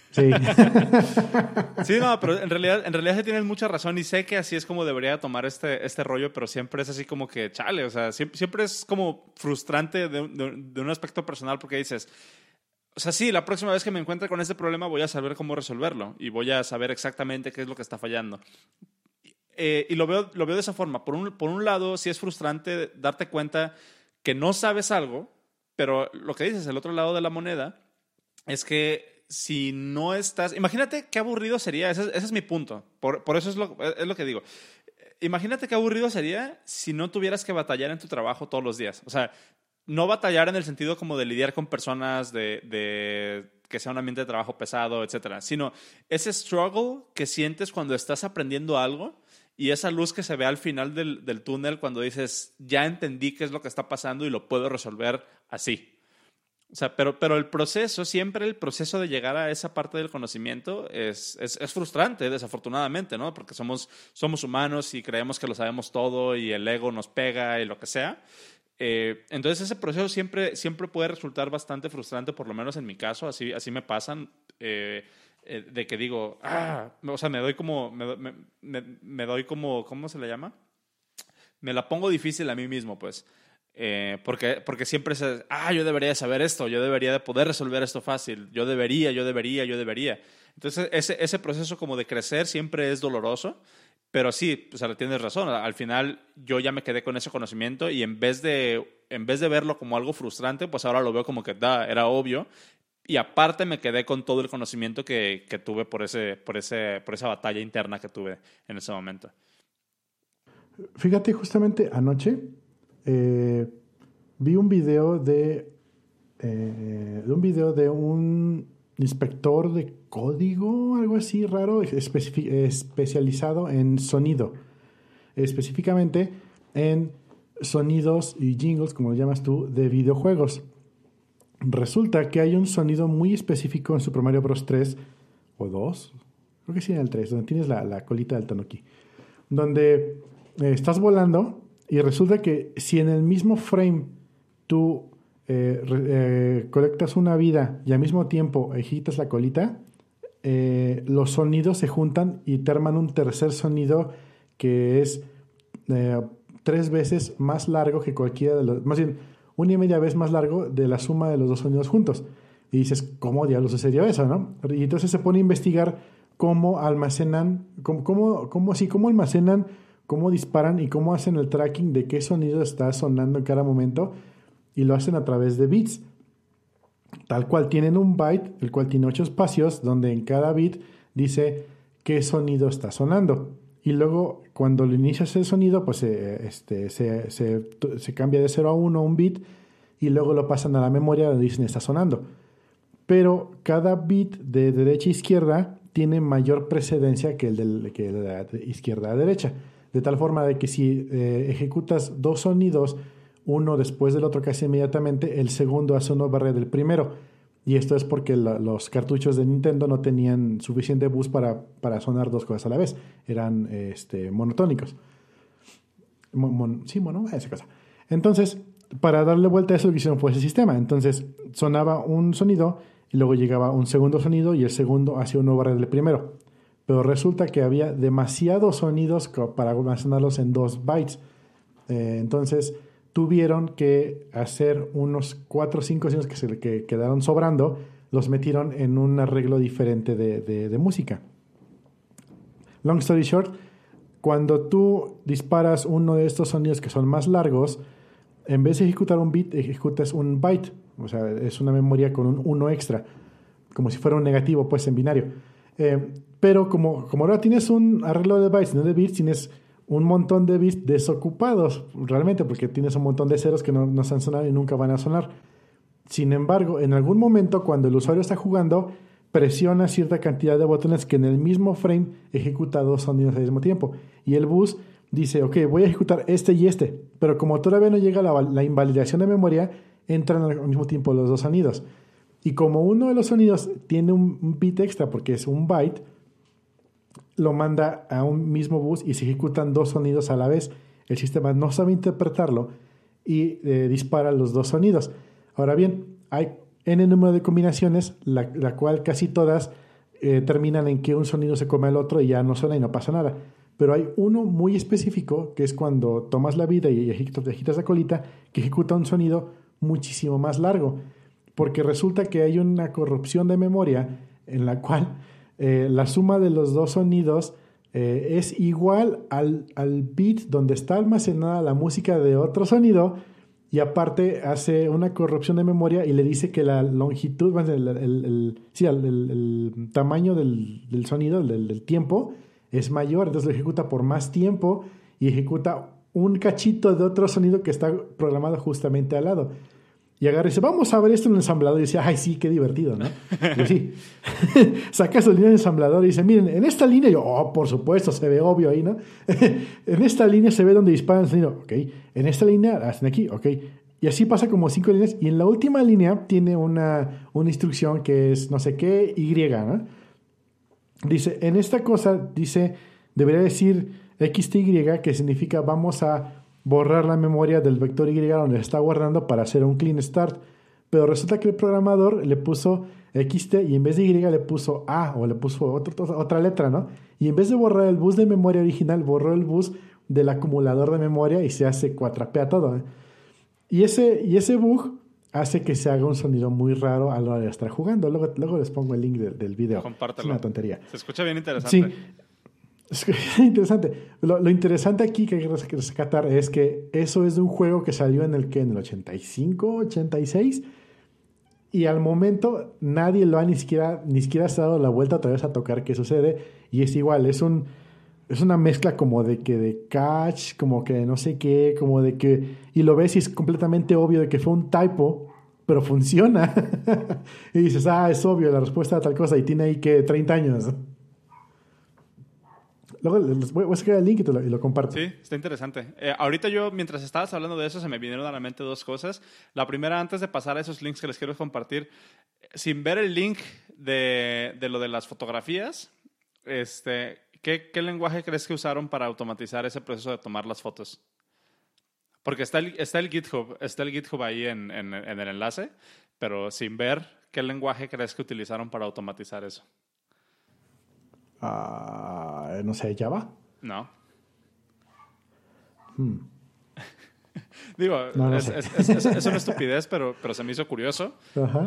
Sí. sí, no, pero en realidad, en realidad tienes mucha razón y sé que así es como debería tomar este, este rollo, pero siempre es así como que, chale, o sea, siempre, siempre es como frustrante de, de un aspecto personal porque dices, o sea, sí, la próxima vez que me encuentre con este problema voy a saber cómo resolverlo y voy a saber exactamente qué es lo que está fallando. Eh, y lo veo, lo veo de esa forma. Por un, por un lado, sí es frustrante darte cuenta que no sabes algo pero lo que dices, el otro lado de la moneda, es que si no estás, imagínate qué aburrido sería, ese, es mi punto, por, por eso es lo, es lo que digo. Imagínate qué aburrido sería si no tuvieras que batallar en tu trabajo todos los días. O sea, no batallar en el sentido como de lidiar con personas, de, de que sea un ambiente de trabajo pesado, etcétera, sino ese struggle que sientes cuando estás aprendiendo algo y esa luz que se ve al final del, del túnel cuando dices, ya entendí qué es lo que está pasando y lo puedo resolver así. O sea, pero, pero el proceso, siempre el proceso de llegar a esa parte del conocimiento es, es, es, frustrante, desafortunadamente, ¿no? Porque somos, somos humanos y creemos que lo sabemos todo y el ego nos pega y lo que sea. Eh, entonces ese proceso siempre, siempre puede resultar bastante frustrante, por lo menos en mi caso, así, así me pasan, eh, eh, de que digo, ah, o sea, me doy como, me, me, me, doy como, ¿cómo se le llama? Me la pongo difícil a mí mismo, pues. porque, porque siempre es, ah, yo debería saber esto, yo debería de poder resolver esto fácil, yo debería, yo debería, yo debería. Entonces, ese, ese proceso como de crecer siempre es doloroso pero sí, o sea, tienes razón. Al final yo ya me quedé con ese conocimiento y en vez de, en vez de verlo como algo frustrante, pues ahora lo veo como que da, era obvio. Y aparte me quedé con todo el conocimiento que, que tuve por, ese, por, ese, por esa batalla interna que tuve en ese momento. Fíjate, justamente anoche eh, vi un video de, eh, de un video de un inspector de código, algo así raro, especializado en sonido. Específicamente en sonidos y jingles, como lo llamas tú, de videojuegos. Resulta que hay un sonido muy específico en Super Mario Bros. 3 o 2, creo que sí en el 3, donde tienes la, colita del Tanuki, donde eh, estás volando y resulta que si en el mismo frame tú eh, eh, colectas una vida y al mismo tiempo agitas la colita, eh, los sonidos se juntan y te arman un tercer sonido que es tres veces más largo que cualquiera de los, más bien, una y media vez más largo de la suma de los dos sonidos juntos. Y dices, ¿cómo diablos sería eso? Y entonces se pone a investigar cómo almacenan, cómo, cómo, cómo, cómo almacenan, cómo disparan y cómo hacen el tracking de qué sonido está sonando en cada momento y lo hacen a través de bits. Tal cual tienen un byte, el cual tiene ocho espacios, donde en cada bit dice qué sonido está sonando. Y luego, cuando le inicias el sonido, pues eh, este, se, se, cambia de 0 a 1 un bit y luego lo pasan a la memoria donde dicen está sonando. Pero cada bit de derecha a izquierda tiene mayor precedencia que el, del, que de izquierda a derecha. De tal forma de que si eh, ejecutas dos sonidos uno después del otro casi inmediatamente, el segundo hace una barrera del primero. Y esto es porque los cartuchos de Nintendo no tenían suficiente bus para, para sonar dos cosas a la vez. Eran este, monotónicos. sí, mono, esa cosa. Entonces, para darle vuelta a eso, lo que hicieron fue ese sistema. Entonces, sonaba un sonido y luego llegaba un segundo sonido y el segundo hacía una barrera del primero. Pero resulta que había demasiados sonidos para almacenarlos en dos bytes. Eh, entonces, tuvieron que hacer unos cuatro o cinco años que se que quedaron sobrando, los metieron en un arreglo diferente de, de, música. Long story short, cuando tú disparas uno de estos sonidos que son más largos, en vez de ejecutar un bit, ejecutas un byte. O sea, es una memoria con un 1 extra, como si fuera un negativo, pues en binario. Eh, pero como, como ahora tienes un arreglo de bytes, no de bits, tienes un montón de bits desocupados, realmente, porque tienes un montón de ceros que no, no se han sonado y nunca van a sonar. Sin embargo, en algún momento, cuando el usuario está jugando, presiona cierta cantidad de botones que en el mismo frame ejecuta dos sonidos al mismo tiempo. Y el bus dice, ok, voy a ejecutar este y este, pero como todavía no llega la, la invalidación de memoria, entran al mismo tiempo los dos sonidos. Y como uno de los sonidos tiene un bit extra, porque es un byte, lo manda a un mismo bus y se ejecutan dos sonidos a la vez. El sistema no sabe interpretarlo y eh, dispara los dos sonidos. Ahora bien, hay n número de combinaciones, la, cual casi todas eh, terminan en que un sonido se come al otro y ya no suena y no pasa nada. Pero hay uno muy específico, que es cuando tomas la vida y agitas la colita, que ejecuta un sonido muchísimo más largo. Porque resulta que hay una corrupción de memoria en la cual eh, la suma de los dos sonidos eh, es igual al, al, bit donde está almacenada la música de otro sonido y aparte hace una corrupción de memoria y le dice que la longitud, el, el, sí, el, tamaño del, del sonido, del, del, tiempo, es mayor, entonces lo ejecuta por más tiempo y ejecuta un cachito de otro sonido que está programado justamente al lado. Y agarra y dice, vamos a ver esto en el ensamblador. Y dice, ay, sí, qué divertido, ¿no? Y sí, saca su línea de ensamblador y dice, miren, en esta línea, yo, oh, por supuesto, se ve obvio ahí, ¿no? en esta línea se ve donde disparan el sonido, ok. En esta línea, hacen aquí, ok. Y así pasa como cinco líneas. Y en la última línea tiene una, una instrucción que es no sé qué, Y, ¿no? Dice, en esta cosa, dice, debería decir XTY, que significa vamos a borrar la memoria del vector Y donde está guardando para hacer un clean start. Pero resulta que el programador le puso XT y en vez de Y le puso A o le puso otra letra, ¿no? Y en vez de borrar el bus de memoria original, borró el bus del acumulador de memoria y se hace cuatrapea todo. ¿eh? Y, ese, y ese bug hace que se haga un sonido muy raro a la hora de estar jugando. Luego, luego les pongo el link del video. Compártelo. Es una tontería. Se escucha bien interesante. Sí. Es interesante. Lo, interesante aquí que hay que rescatar es que eso es de un juego que salió en el que en el 85, 86 y al momento nadie lo ha ni siquiera ni siquiera se ha dado la vuelta otra vez a tocar qué sucede y es igual, es un es una mezcla como de que de catch, como que no sé qué, como de que y lo ves y es completamente obvio de que fue un typo, pero funciona. y dices, "Ah, es obvio la respuesta a tal cosa" y tiene ahí que 30 años. Luego les voy, a sacar el link y, lo, comparto. Sí, está interesante. Eh, ahorita yo, mientras estabas hablando de eso, se me vinieron a la mente dos cosas. La primera, antes de pasar a esos links que les quiero compartir, sin ver el link de, de lo de las fotografías, este, ¿qué, ¿qué, lenguaje crees que usaron para automatizar ese proceso de tomar las fotos? Porque está el, está el GitHub, está el GitHub ahí en, en, en el enlace, pero sin ver, ¿qué lenguaje crees que utilizaron para automatizar eso? Uh, no sé, Java. No. Hmm. Digo, es, es, es, es, una estupidez, pero, pero se me hizo curioso.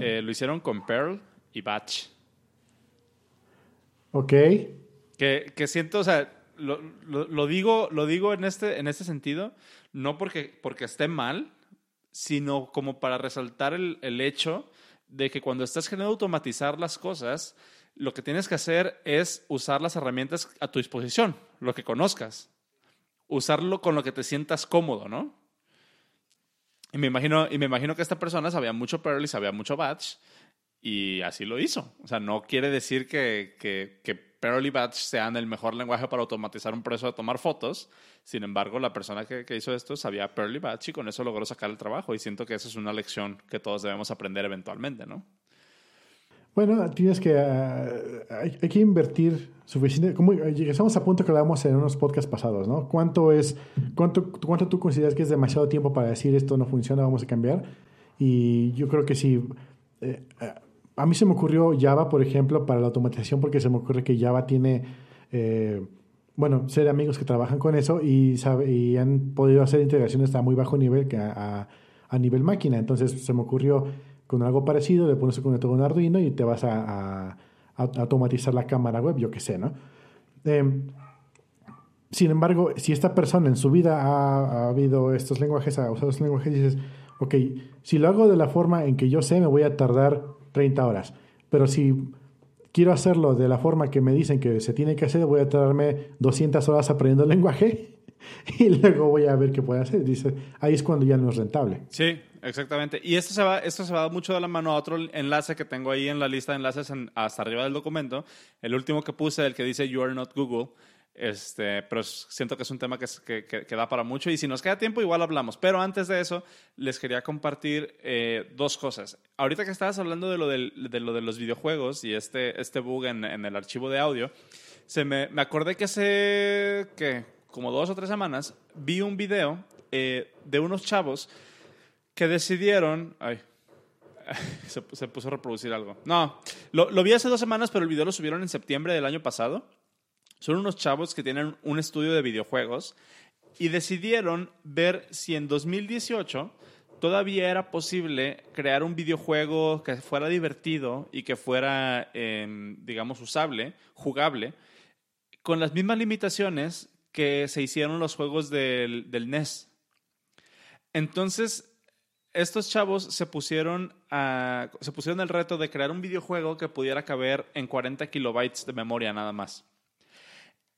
Eh, lo hicieron con Perl y Batch. Ok. Que, que siento, o sea, lo, lo, lo, digo, lo digo en este, en este sentido, no porque, porque esté mal, sino como para resaltar el, el hecho de que cuando estás queriendo automatizar las cosas, lo que tienes que hacer es usar las herramientas a tu disposición, lo que conozcas. Usarlo con lo que te sientas cómodo, ¿no? Y me imagino, y me imagino que esta persona sabía mucho Perl y sabía mucho Batch y así lo hizo. O sea, no quiere decir que, que, Perl y Batch sean el mejor lenguaje para automatizar un proceso de tomar fotos. Sin embargo, la persona que, que, hizo esto sabía Perl y Batch y con eso logró sacar el trabajo. Y siento que esa es una lección que todos debemos aprender eventualmente, ¿no? Bueno, tienes que. Uh, hay, que invertir suficiente. Como llegamos a punto que hablábamos en unos podcasts pasados, ¿no? ¿Cuánto es. Cuánto, ¿Cuánto tú consideras que es demasiado tiempo para decir esto no funciona, vamos a cambiar? Y yo creo que sí. Eh, a mí se me ocurrió Java, por ejemplo, para la automatización, porque se me ocurre que Java tiene. Eh, bueno, ser amigos que trabajan con eso y, sabe, y han podido hacer integraciones a muy bajo nivel que a nivel máquina. Entonces se me ocurrió con algo parecido, le pones un conector con Arduino y te vas a, automatizar la cámara web, yo qué sé, ¿no? Eh, sin embargo, si esta persona en su vida ha, ha, habido estos lenguajes, ha usado estos lenguajes, dices, ok, si lo hago de la forma en que yo sé, me voy a tardar 30 horas. Pero si quiero hacerlo de la forma que me dicen que se tiene que hacer, voy a tardarme 200 horas aprendiendo el lenguaje y luego voy a ver qué puede hacer. Dice, ahí es cuando ya no es rentable. Sí, exactamente. Y esto se va, esto se va mucho de la mano a otro enlace que tengo ahí en la lista de enlaces en, hasta arriba del documento. El último que puse, el que dice You are not Google. Este, pero siento que es un tema que, que, que, da para mucho y si nos queda tiempo igual hablamos. Pero antes de eso, les quería compartir eh, dos cosas. Ahorita que estabas hablando de lo, del, de, lo de los videojuegos y este, este bug en, en el archivo de audio, se me, me acordé que hace, ¿qué? Como dos o tres semanas, vi un video eh, de unos chavos que decidieron... Ay, se, se, puso a reproducir algo. No, lo, lo, vi hace dos semanas, pero el video lo subieron en septiembre del año pasado. Son unos chavos que tienen un estudio de videojuegos y decidieron ver si en 2018 todavía era posible crear un videojuego que fuera divertido y que fuera, eh, digamos, usable, jugable, con las mismas limitaciones que se hicieron los juegos del, del NES. Entonces, estos chavos se pusieron, a, se pusieron el reto de crear un videojuego que pudiera caber en 40 kilobytes de memoria nada más.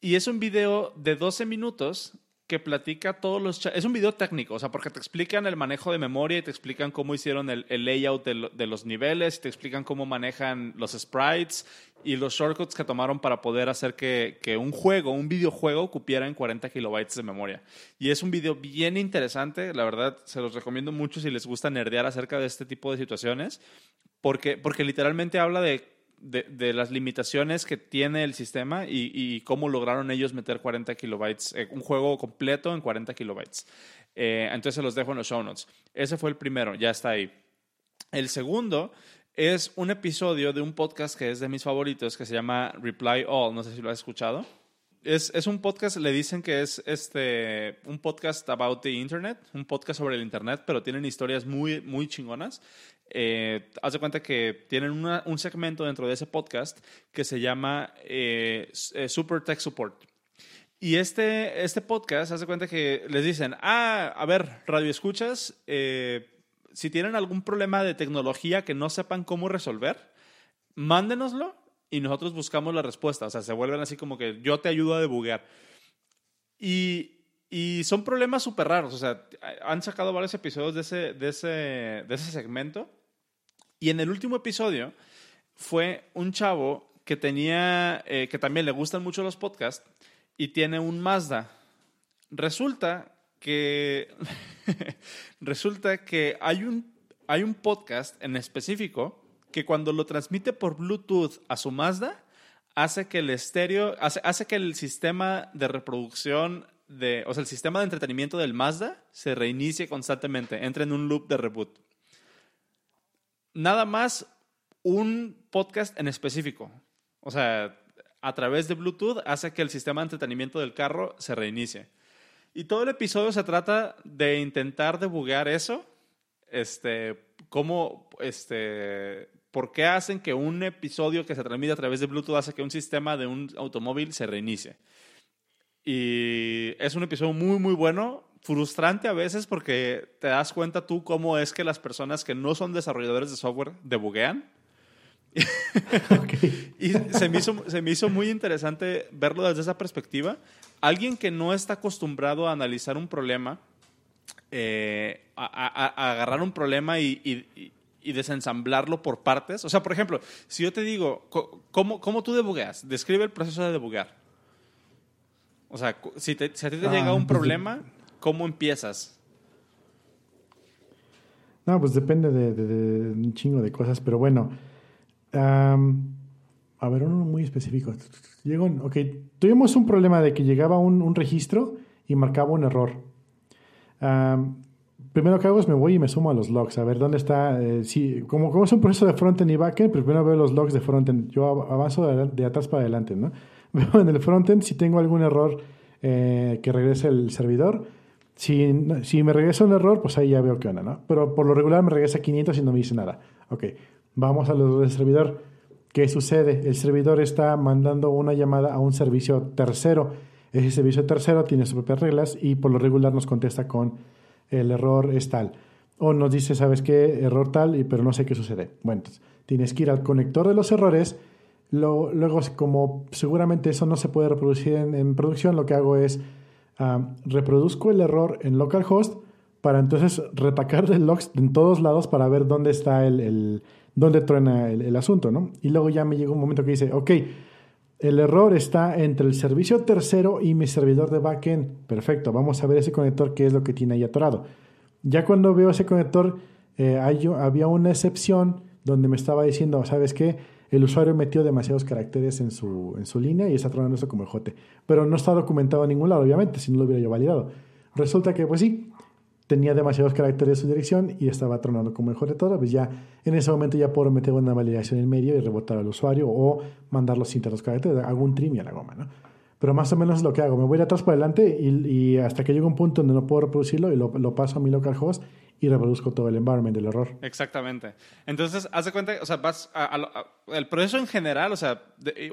Y es un video de 12 minutos que platica todos los... Es un video técnico, o sea, porque te explican el manejo de memoria y te explican cómo hicieron el, layout de, los niveles, te explican cómo manejan los sprites y los shortcuts que tomaron para poder hacer que, que un juego, un videojuego, cupiera en 40 kilobytes de memoria. Y es un video bien interesante, la verdad, se los recomiendo mucho si les gusta nerdear acerca de este tipo de situaciones, porque, porque literalmente habla de de, las limitaciones que tiene el sistema y, cómo lograron ellos meter 40 kilobytes, eh, un juego completo en 40 kilobytes. Eh, entonces se los dejo en los show notes. Ese fue el primero, ya está ahí. El segundo es un episodio de un podcast que es de mis favoritos, que se llama Reply All. No sé si lo has escuchado. Es, es, un podcast, le dicen que es este, un podcast about the internet, un podcast sobre el internet, pero tienen historias muy, muy chingonas. Eh, haz de cuenta que tienen un segmento dentro de ese podcast que se llama eh, eh, Super Tech Support. Y este, este podcast, haz de cuenta que les dicen, ah, a ver, radio escuchas, si tienen algún problema de tecnología que no sepan cómo resolver, mándenoslo y nosotros buscamos la respuesta. O sea, se vuelven así como que yo te ayudo a debuguear. Y, y son problemas súper raros. O sea, han sacado varios episodios de ese, de ese, de ese segmento y en el último episodio fue un chavo que tenía, eh, que también le gustan mucho los podcasts y tiene un Mazda. Resulta que, resulta que hay un, hay un podcast en específico que cuando lo transmite por Bluetooth a su Mazda, hace que el estéreo, hace, hace que el sistema de reproducción de, o sea, el sistema de entretenimiento del Mazda se reinicie constantemente, entra en un loop de reboot nada más un podcast en específico. O sea, a través de Bluetooth hace que el sistema de entretenimiento del carro se reinicie. Y todo el episodio se trata de intentar debugar eso. Este, cómo, este, ¿por qué hacen que un episodio que se transmite a través de Bluetooth hace que un sistema de un automóvil se reinicie? Y es un episodio muy, muy bueno frustrante a veces porque te das cuenta tú cómo es que las personas que no son desarrolladores de software debuguean. y se me, hizo, se me hizo muy interesante verlo desde esa perspectiva. Alguien que no está acostumbrado a analizar un problema, eh, a, agarrar un problema y, y, desensamblarlo por partes. O sea, por ejemplo, si yo te digo, ¿cómo, cómo tú debugueas? Describe el proceso de debugar. O sea, si, te, si a ti te llega ah, un pues problema, ¿Cómo empiezas? No, pues depende de, un chingo de cosas, pero bueno. a ver, uno muy específico. Ok, tuvimos un problema de que llegaba un, registro y marcaba un error. primero que hago es me voy y me sumo a los logs, a ver dónde está. Eh, como, como es un proceso de frontend y backend, primero veo los logs de frontend. Yo avanzo de, atrás para adelante, ¿no? Veo en el frontend si tengo algún error eh, que regrese el servidor si, si me regresa un error, pues ahí ya veo qué onda, ¿no? Pero por lo regular me regresa 500 y no me dice nada. Ok, vamos a lo del servidor. ¿Qué sucede? El servidor está mandando una llamada a un servicio tercero. Ese servicio tercero tiene sus propias reglas y por lo regular nos contesta con el error es tal. O nos dice, ¿sabes qué? Error tal, y, pero no sé qué sucede. Bueno, entonces tienes que ir al conector de los errores. luego, como seguramente eso no se puede reproducir en producción, lo que hago es reproduzco el error en localhost para entonces retacar de logs en todos lados para ver dónde está el, el dónde truena el, asunto, ¿no? Y luego ya me llega un momento que dice, ok, el error está entre el servicio tercero y mi servidor de backend. Perfecto, vamos a ver ese conector, qué es lo que tiene ahí atorado. Ya cuando veo ese conector, eh, había una excepción donde me estaba diciendo, ¿sabes qué? El usuario metió demasiados caracteres en su, en su línea y está tronando eso como jote. Pero no está documentado en ningún lado, obviamente, si no lo hubiera yo validado. Resulta que, pues sí, tenía demasiados caracteres en su dirección y estaba tronando como jote todo, pues ya en ese momento ya puedo meter una validación en medio y rebotar al usuario o mandarlo sin los caracteres, un trim y a la goma, ¿no? Pero más o menos es lo que hago, me voy de atrás para adelante y, hasta que llego a un punto donde no puedo reproducirlo y lo, lo paso a mi localhost y reproduzco todo el environment del error. Exactamente. Entonces, haz de cuenta, o sea, vas a, el proceso en general, o sea,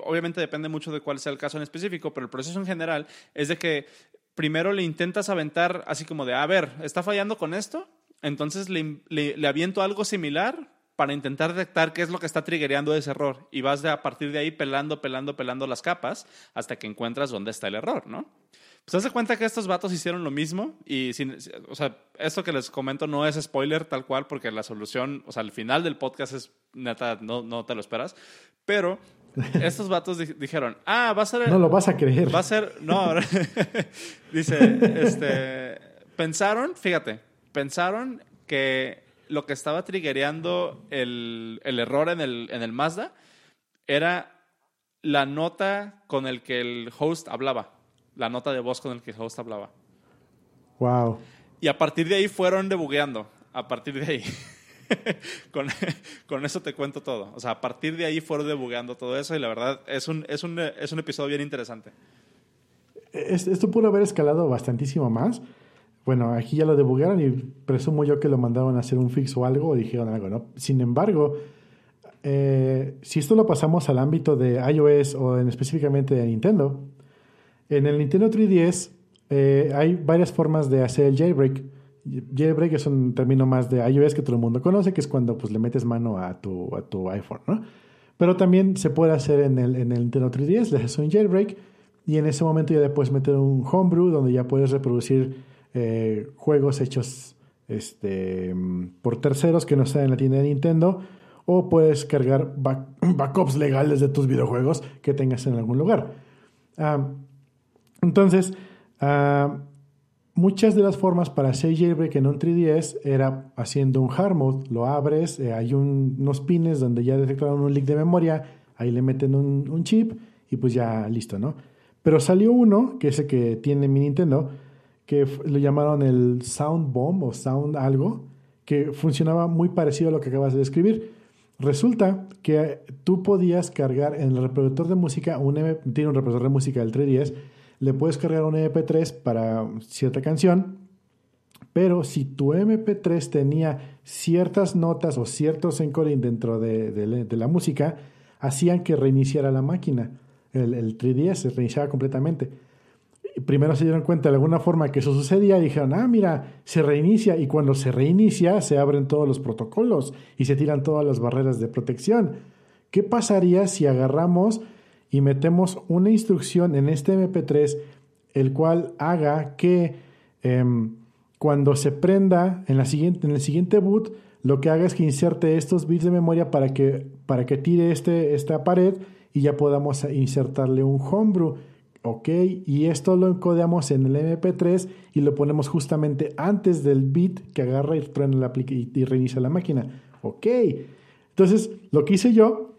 obviamente depende mucho de cuál sea el caso en específico, pero el proceso en general es de que primero le intentas aventar así como de, a ver, ¿está fallando con esto? entonces le, le, aviento algo similar para intentar detectar qué es lo que está triggereando ese error. Y vas de, a partir de ahí pelando, pelando, pelando las capas hasta que encuentras dónde está el error, ¿no? Pues hace cuenta que estos vatos hicieron lo mismo y, sin, o sea, esto que les comento no es spoiler tal cual porque la solución, o sea, al final del podcast es neta, no, no te lo esperas, pero estos vatos dijeron, ah, va a ser... No lo vas a creer. Va a ser, no, dice, este, pensaron, fíjate, pensaron que lo que estaba triggereando el, el error en el, en el Mazda era la nota con el que el host hablaba la nota de voz con el que el host hablaba. Wow. Y a partir de ahí fueron debugueando. A partir de ahí. con, con, eso te cuento todo. O sea, a partir de ahí fueron debugueando todo eso y la verdad es un, es un, es un episodio bien interesante. Esto pudo haber escalado bastantísimo más. Bueno, aquí ya lo debugaron y presumo yo que lo mandaron a hacer un fix o algo o dijeron algo, ¿no? Sin embargo, eh, si esto lo pasamos al ámbito de iOS o en específicamente de Nintendo, en el Nintendo 3DS eh, hay varias formas de hacer el jailbreak. Jailbreak es un término más de iOS que todo el mundo conoce, que es cuando pues, le metes mano a tu, a tu iPhone, ¿no? Pero también se puede hacer en el, en el Nintendo 3DS, le haces un jailbreak y en ese momento ya puedes meter un homebrew donde ya puedes reproducir eh, juegos hechos este, por terceros que no están en la tienda de Nintendo o puedes cargar backups legales de tus videojuegos que tengas en algún lugar. Ah, entonces, ah, muchas de las formas para hacer jailbreak en un 3DS era haciendo un hard mode, lo abres, eh, hay unos pines donde ya detectaron un leak de memoria, ahí le meten un, chip y pues ya listo, ¿no? Pero salió uno, que es el que tiene mi Nintendo, que lo llamaron el Sound Bomb o Sound algo, que funcionaba muy parecido a lo que acabas de describir. Resulta que tú podías cargar en el reproductor de música, un tiene un reproductor de música del 3DS, le puedes cargar un MP3 para cierta canción, pero si tu MP3 tenía ciertas notas o ciertos encoding dentro de, la música, hacían que reiniciara la máquina. El, el 3DS se reiniciaba completamente. Primero se dieron cuenta de alguna forma que eso sucedía y dijeron, ah, mira, se reinicia y cuando se reinicia se abren todos los protocolos y se tiran todas las barreras de protección. ¿Qué pasaría si agarramos y metemos una instrucción en este MP3 el cual haga que em, cuando se prenda en, la siguiente, en el siguiente boot, lo que haga es que inserte estos bits de memoria para que, para que tire este, esta pared y ya podamos insertarle un homebrew. Ok, y esto lo encodamos en el MP3 y lo ponemos justamente antes del bit que agarra y, y, reinicia la máquina. Ok, entonces lo que hice yo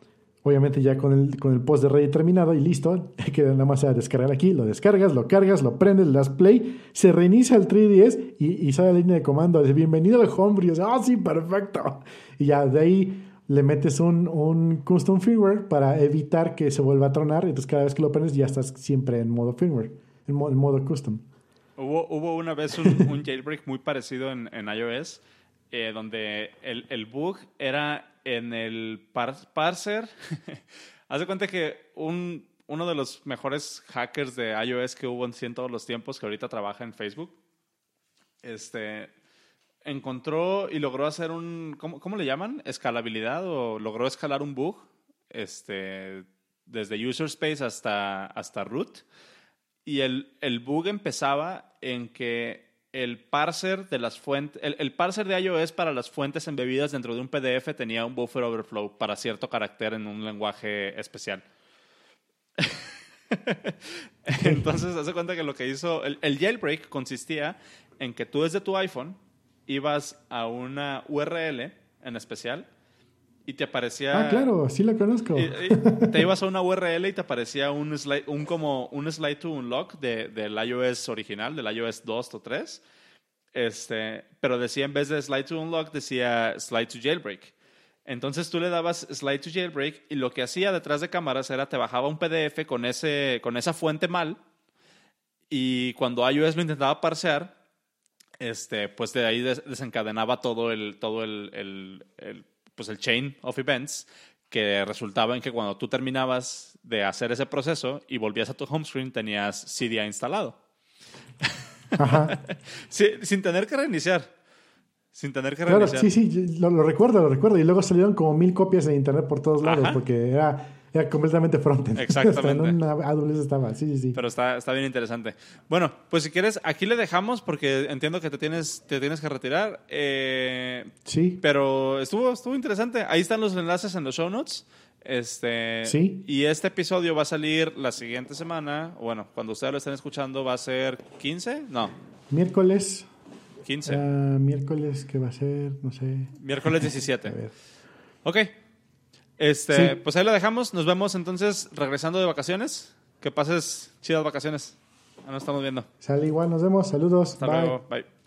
Obviamente ya con el, con el post de Reddit terminado y listo, que nada más a descargar aquí, lo descargas, lo cargas, lo prendes, le das play, se reinicia el 3DS y, y sale la línea de comando de bienvenido al homebrew. Ah, sí, perfecto. Y ya de ahí le metes un, un, custom firmware para evitar que se vuelva a tronar. Entonces cada vez que lo prendes ya estás siempre en modo firmware, en, modo, custom. Hubo, hubo una vez un, un jailbreak muy parecido en, en iOS, eh, donde el, el bug era en el parser. Haz de cuenta que un, uno de los mejores hackers de iOS que hubo en todos los tiempos, que ahorita trabaja en Facebook, este, encontró y logró hacer un, ¿cómo, ¿cómo, le llaman? Escalabilidad o logró escalar un bug este, desde user space hasta, hasta root. Y el, el bug empezaba en que el parser de las fuentes, el, parser de iOS para las fuentes embebidas dentro de un PDF tenía un buffer overflow para cierto carácter en un lenguaje especial. Entonces, hace cuenta que lo que hizo el, el, jailbreak consistía en que tú desde tu iPhone ibas a una URL en especial y te aparecía... Ah, claro, sí la conozco. te ibas a una URL y te aparecía un slide, un como un slide to unlock de, del iOS original, del iOS 2 o 3. Este, pero decía en vez de slide to unlock, decía slide to jailbreak. Entonces tú le dabas slide to jailbreak y lo que hacía detrás de cámaras era te bajaba un PDF con, ese, con esa fuente mal y cuando iOS lo intentaba parsear, este, pues de ahí desencadenaba todo el, todo el pues el chain of events que resultaba en que cuando tú terminabas de hacer ese proceso y volvías a tu home screen tenías Cydia instalado. sin tener que reiniciar. sin tener que Claro, reiniciar. sí, sí, lo, lo recuerdo, lo recuerdo. Y luego salieron como mil copias en internet por todos lados Ajá. porque era, era completamente frontend. Exactamente. Hasta en una AWS estaba, sí, sí, sí. Pero está, está bien interesante. Bueno, pues si quieres, aquí le dejamos porque entiendo que te tienes, te tienes que retirar. Eh, sí, pero estuvo, estuvo interesante. Ahí están los enlaces en los show notes. Este, Sí. Y este episodio va a salir la siguiente semana. Bueno, cuando ustedes lo estén escuchando, va a ser 15. No, miércoles, 15. ah, miércoles, ¿qué va a ser? No sé. Miércoles A 17. ver. Ok. Este, Sí. Pues ahí lo dejamos. Nos vemos entonces regresando de vacaciones. Que pases chidas vacaciones. Ya nos estamos viendo. Sale igual, nos vemos, saludos. Hasta bye. luego. Bye.